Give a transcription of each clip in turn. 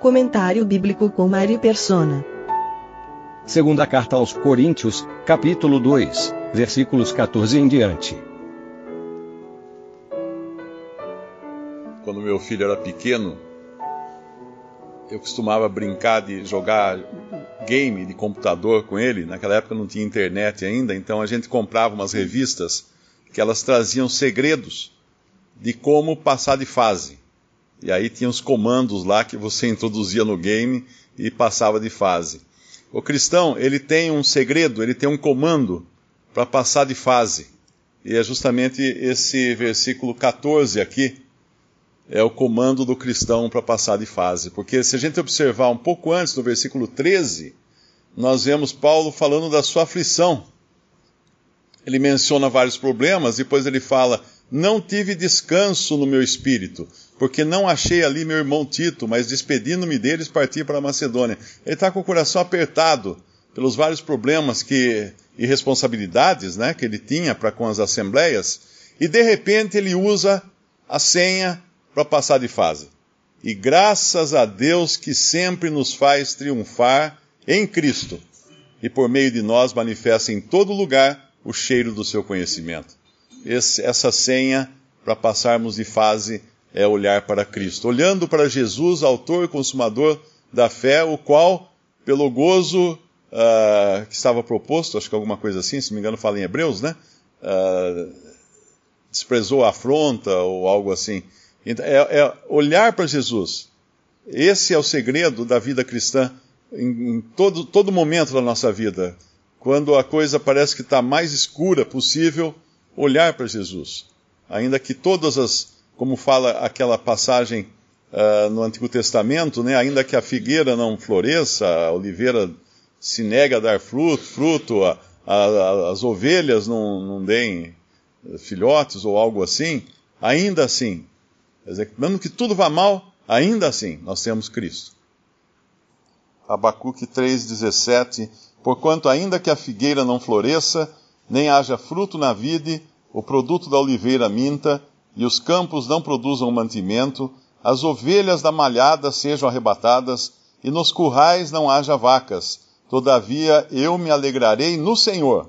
Comentário bíblico com Mário Persona. Segunda carta aos Coríntios, capítulo 2, versículos 14 em diante. Quando meu filho era pequeno, eu costumava brincar de jogar game de computador com ele. Naquela época não tinha internet ainda, então a gente comprava umas revistas que elas traziam segredos de como passar de fase. E aí tinha os comandos lá que você introduzia no game e passava de fase. O cristão, ele tem um segredo, ele tem um comando para passar de fase. E é justamente esse versículo 14 aqui, é o comando do cristão para passar de fase. Porque se a gente observar um pouco antes, no versículo 13, nós vemos Paulo falando da sua aflição. Ele menciona vários problemas, depois ele fala: Não tive descanso no meu espírito, porque não achei ali meu irmão Tito, mas despedindo-me deles, parti para a Macedônia. Ele está com o coração apertado pelos vários problemas que, e responsabilidades né, que ele tinha para com as assembleias, e de repente ele usa a senha para passar de fase. E graças a Deus que sempre nos faz triunfar em Cristo, e por meio de nós manifesta em todo lugar o cheiro do seu conhecimento. Esse, essa senha para passarmos de fase é olhar para Cristo, olhando para Jesus, autor e consumador da fé, o qual, pelo gozo uh, que estava proposto, acho que alguma coisa assim, se não me engano, fala em Hebreus, né? Uh, desprezou a afronta ou algo assim. Então, é, é olhar para Jesus. Esse é o segredo da vida cristã em, em todo, todo momento da nossa vida. Quando a coisa parece que está mais escura possível, olhar para Jesus. Ainda que todas as, como fala aquela passagem uh, no Antigo Testamento, né, ainda que a figueira não floresça, a oliveira se nega a dar fruto, fruto a, a, as ovelhas não, não deem filhotes ou algo assim, ainda assim, mesmo que tudo vá mal, ainda assim nós temos Cristo. Abacuque 3,17 Porquanto ainda que a figueira não floresça, nem haja fruto na vide, o produto da oliveira minta, e os campos não produzam mantimento, as ovelhas da malhada sejam arrebatadas, e nos currais não haja vacas. Todavia eu me alegrarei no Senhor,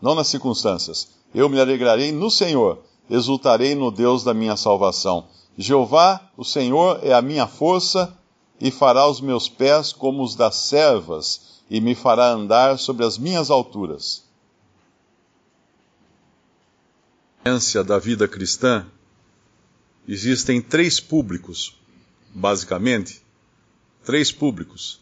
não nas circunstâncias. Eu me alegrarei no Senhor, exultarei no Deus da minha salvação. Jeová, o Senhor, é a minha força e fará os meus pés como os das servas e me fará andar sobre as minhas alturas. Da vida cristã, existem três públicos, basicamente. Três públicos.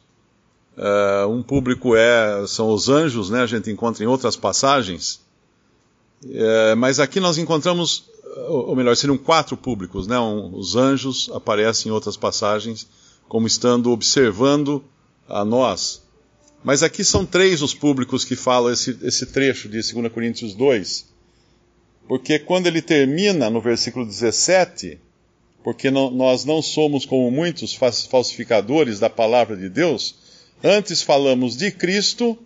Uh, um público é, são os anjos, né? A gente encontra em outras passagens. Uh, mas aqui nós encontramos ou melhor, seriam quatro públicos, né? Um, os anjos aparecem em outras passagens como estando observando a nós. Mas aqui são três os públicos que falam esse, esse trecho de 2 Coríntios 2. Porque quando ele termina no versículo 17, porque não, nós não somos como muitos falsificadores da palavra de Deus, antes falamos de Cristo,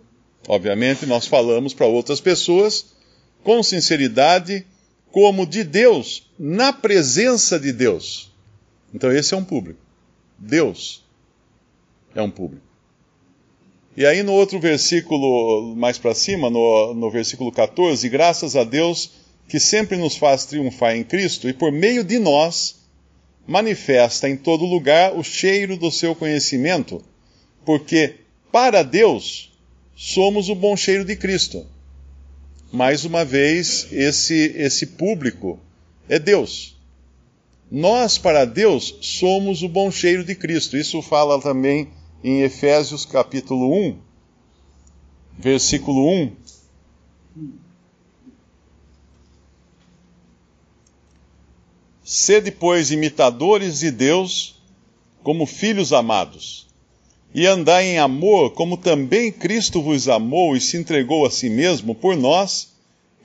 obviamente nós falamos para outras pessoas, com sinceridade como de Deus, na presença de Deus. Então esse é um público. Deus é um público. E aí no outro versículo, mais para cima, no, no versículo 14, graças a Deus que sempre nos faz triunfar em Cristo e por meio de nós manifesta em todo lugar o cheiro do seu conhecimento, porque para Deus somos o bom cheiro de Cristo mais uma vez, esse, esse público é Deus. Nós, para Deus, somos o bom cheiro de Cristo. Isso fala também em Efésios capítulo 1, versículo 1. Sede, pois, imitadores de Deus como filhos amados, e andai em amor, como também Cristo vos amou e se entregou a si mesmo por nós,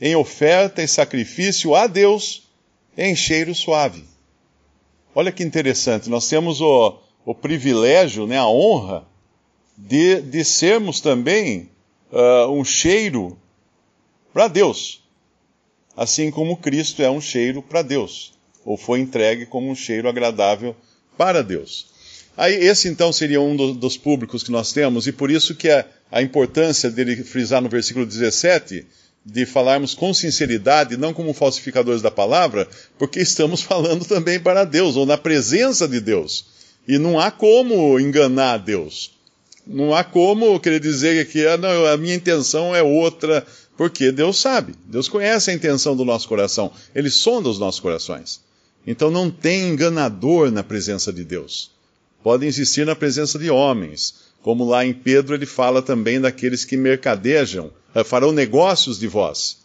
em oferta e sacrifício a Deus em cheiro suave. Olha que interessante, nós temos o, o privilégio, né, a honra de, de sermos também uh, um cheiro para Deus, assim como Cristo é um cheiro para Deus, ou foi entregue como um cheiro agradável para Deus. Aí esse então seria um do, dos públicos que nós temos, e por isso que a, a importância dele frisar no versículo 17, de falarmos com sinceridade, não como falsificadores da palavra, porque estamos falando também para Deus, ou na presença de Deus. E não há como enganar Deus. Não há como querer dizer que ah, não, a minha intenção é outra, porque Deus sabe, Deus conhece a intenção do nosso coração, Ele sonda os nossos corações. Então não tem enganador na presença de Deus podem existir na presença de homens, como lá em Pedro ele fala também daqueles que mercadejam, eh, farão negócios de vós.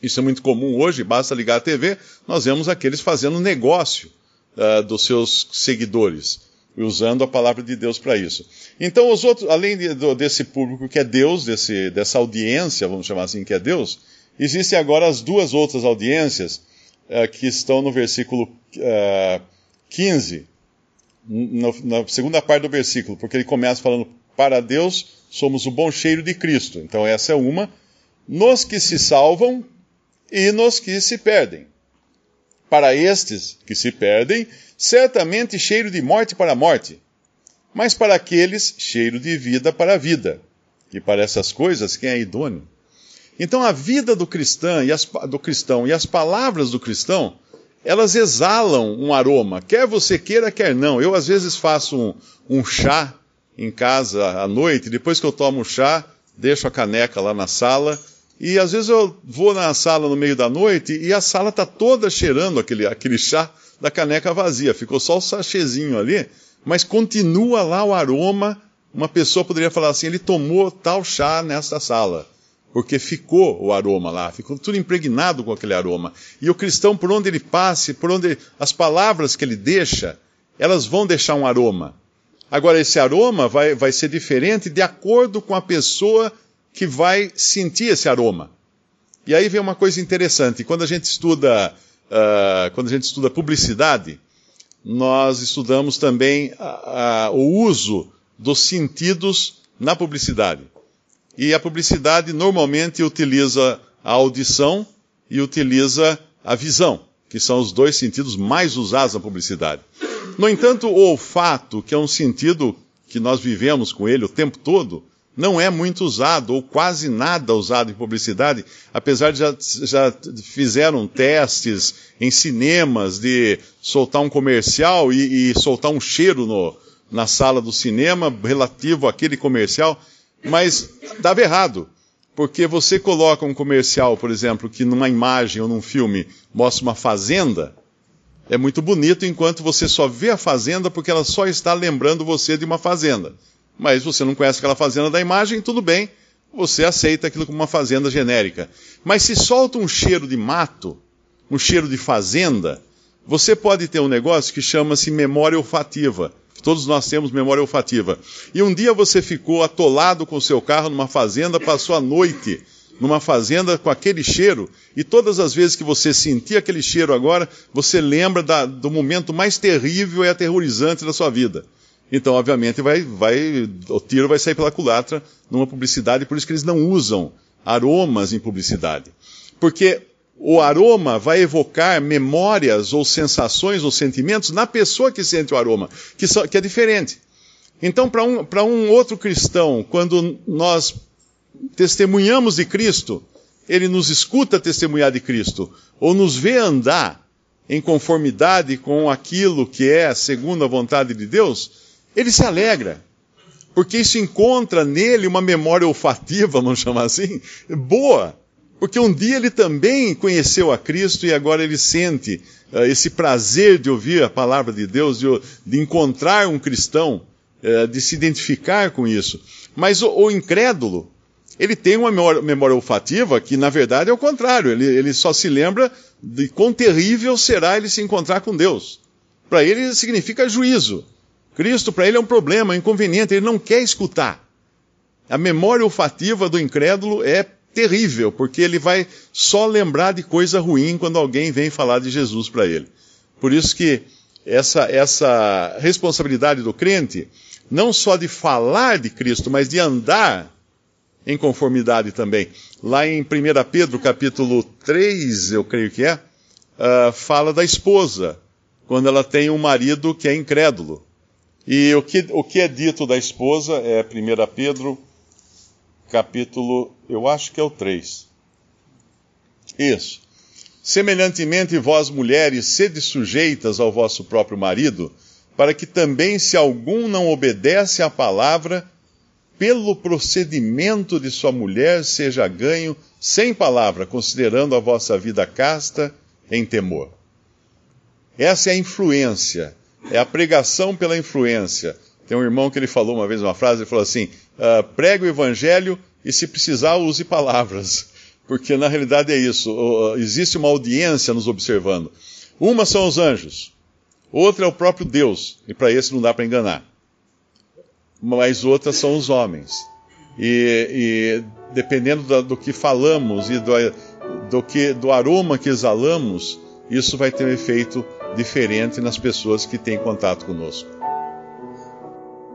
Isso é muito comum hoje, basta ligar a TV, nós vemos aqueles fazendo negócio uh, dos seus seguidores, usando a palavra de Deus para isso. Então, os outros, além de, do, desse público que é Deus, desse, dessa audiência, vamos chamar assim, que é Deus, existem agora as duas outras audiências uh, que estão no versículo uh, 15 no, na segunda parte do versículo, porque ele começa falando: Para Deus somos o bom cheiro de Cristo. Então, essa é uma. Nos que se salvam e nos que se perdem. Para estes que se perdem, certamente cheiro de morte para a morte, mas para aqueles, cheiro de vida para a vida. E para essas coisas, quem é idôneo? Então, a vida do cristão e as, do cristão e as palavras do cristão elas exalam um aroma, quer você queira, quer não. Eu, às vezes, faço um, um chá em casa à noite, depois que eu tomo o chá, deixo a caneca lá na sala, e às vezes eu vou na sala no meio da noite e a sala está toda cheirando aquele, aquele chá da caneca vazia. Ficou só o sachêzinho ali, mas continua lá o aroma. Uma pessoa poderia falar assim: ele tomou tal chá nessa sala porque ficou o aroma lá, ficou tudo impregnado com aquele aroma. E o cristão, por onde ele passe, por onde as palavras que ele deixa, elas vão deixar um aroma. Agora, esse aroma vai, vai ser diferente de acordo com a pessoa que vai sentir esse aroma. E aí vem uma coisa interessante. Quando a gente estuda, uh, quando a gente estuda publicidade, nós estudamos também uh, uh, o uso dos sentidos na publicidade. E a publicidade normalmente utiliza a audição e utiliza a visão, que são os dois sentidos mais usados na publicidade. No entanto, o olfato, que é um sentido que nós vivemos com ele o tempo todo, não é muito usado, ou quase nada usado em publicidade, apesar de já, já fizeram testes em cinemas de soltar um comercial e, e soltar um cheiro no, na sala do cinema relativo àquele comercial. Mas dava errado, porque você coloca um comercial, por exemplo, que numa imagem ou num filme mostra uma fazenda, é muito bonito enquanto você só vê a fazenda porque ela só está lembrando você de uma fazenda. Mas você não conhece aquela fazenda da imagem, tudo bem, você aceita aquilo como uma fazenda genérica. Mas se solta um cheiro de mato, um cheiro de fazenda, você pode ter um negócio que chama-se memória olfativa. Todos nós temos memória olfativa. E um dia você ficou atolado com o seu carro numa fazenda, passou a noite numa fazenda com aquele cheiro, e todas as vezes que você sentir aquele cheiro agora, você lembra da, do momento mais terrível e aterrorizante da sua vida. Então, obviamente, vai, vai, o tiro vai sair pela culatra numa publicidade, por isso que eles não usam aromas em publicidade. Porque o aroma vai evocar memórias ou sensações ou sentimentos na pessoa que sente o aroma, que, que é diferente. Então, para um, um outro cristão, quando nós testemunhamos de Cristo, ele nos escuta testemunhar de Cristo, ou nos vê andar em conformidade com aquilo que é segundo a vontade de Deus, ele se alegra. Porque isso encontra nele uma memória olfativa, vamos chamar assim, boa porque um dia ele também conheceu a Cristo e agora ele sente uh, esse prazer de ouvir a palavra de Deus, de, de encontrar um cristão, uh, de se identificar com isso. Mas o, o incrédulo, ele tem uma memória, memória olfativa que, na verdade, é o contrário. Ele, ele só se lembra de quão terrível será ele se encontrar com Deus. Para ele significa juízo. Cristo, para ele, é um problema, é um inconveniente, ele não quer escutar. A memória olfativa do incrédulo é terrível, porque ele vai só lembrar de coisa ruim quando alguém vem falar de Jesus para ele. Por isso que essa, essa responsabilidade do crente, não só de falar de Cristo, mas de andar em conformidade também. Lá em 1 Pedro capítulo 3, eu creio que é, uh, fala da esposa, quando ela tem um marido que é incrédulo. E o que, o que é dito da esposa é 1 Pedro capítulo, eu acho que é o 3. Isso. Semelhantemente, vós mulheres, sede sujeitas ao vosso próprio marido, para que também, se algum não obedece à palavra, pelo procedimento de sua mulher seja ganho sem palavra, considerando a vossa vida casta em temor. Essa é a influência, é a pregação pela influência. Tem um irmão que ele falou uma vez uma frase, ele falou assim: uh, pregue o evangelho e se precisar use palavras, porque na realidade é isso. Existe uma audiência nos observando. Uma são os anjos, outra é o próprio Deus, e para esse não dá para enganar mas outras são os homens. E, e dependendo do, do, que falamos e do, do, que, do aroma que exalamos, isso vai ter um efeito diferente nas pessoas que têm contato conosco.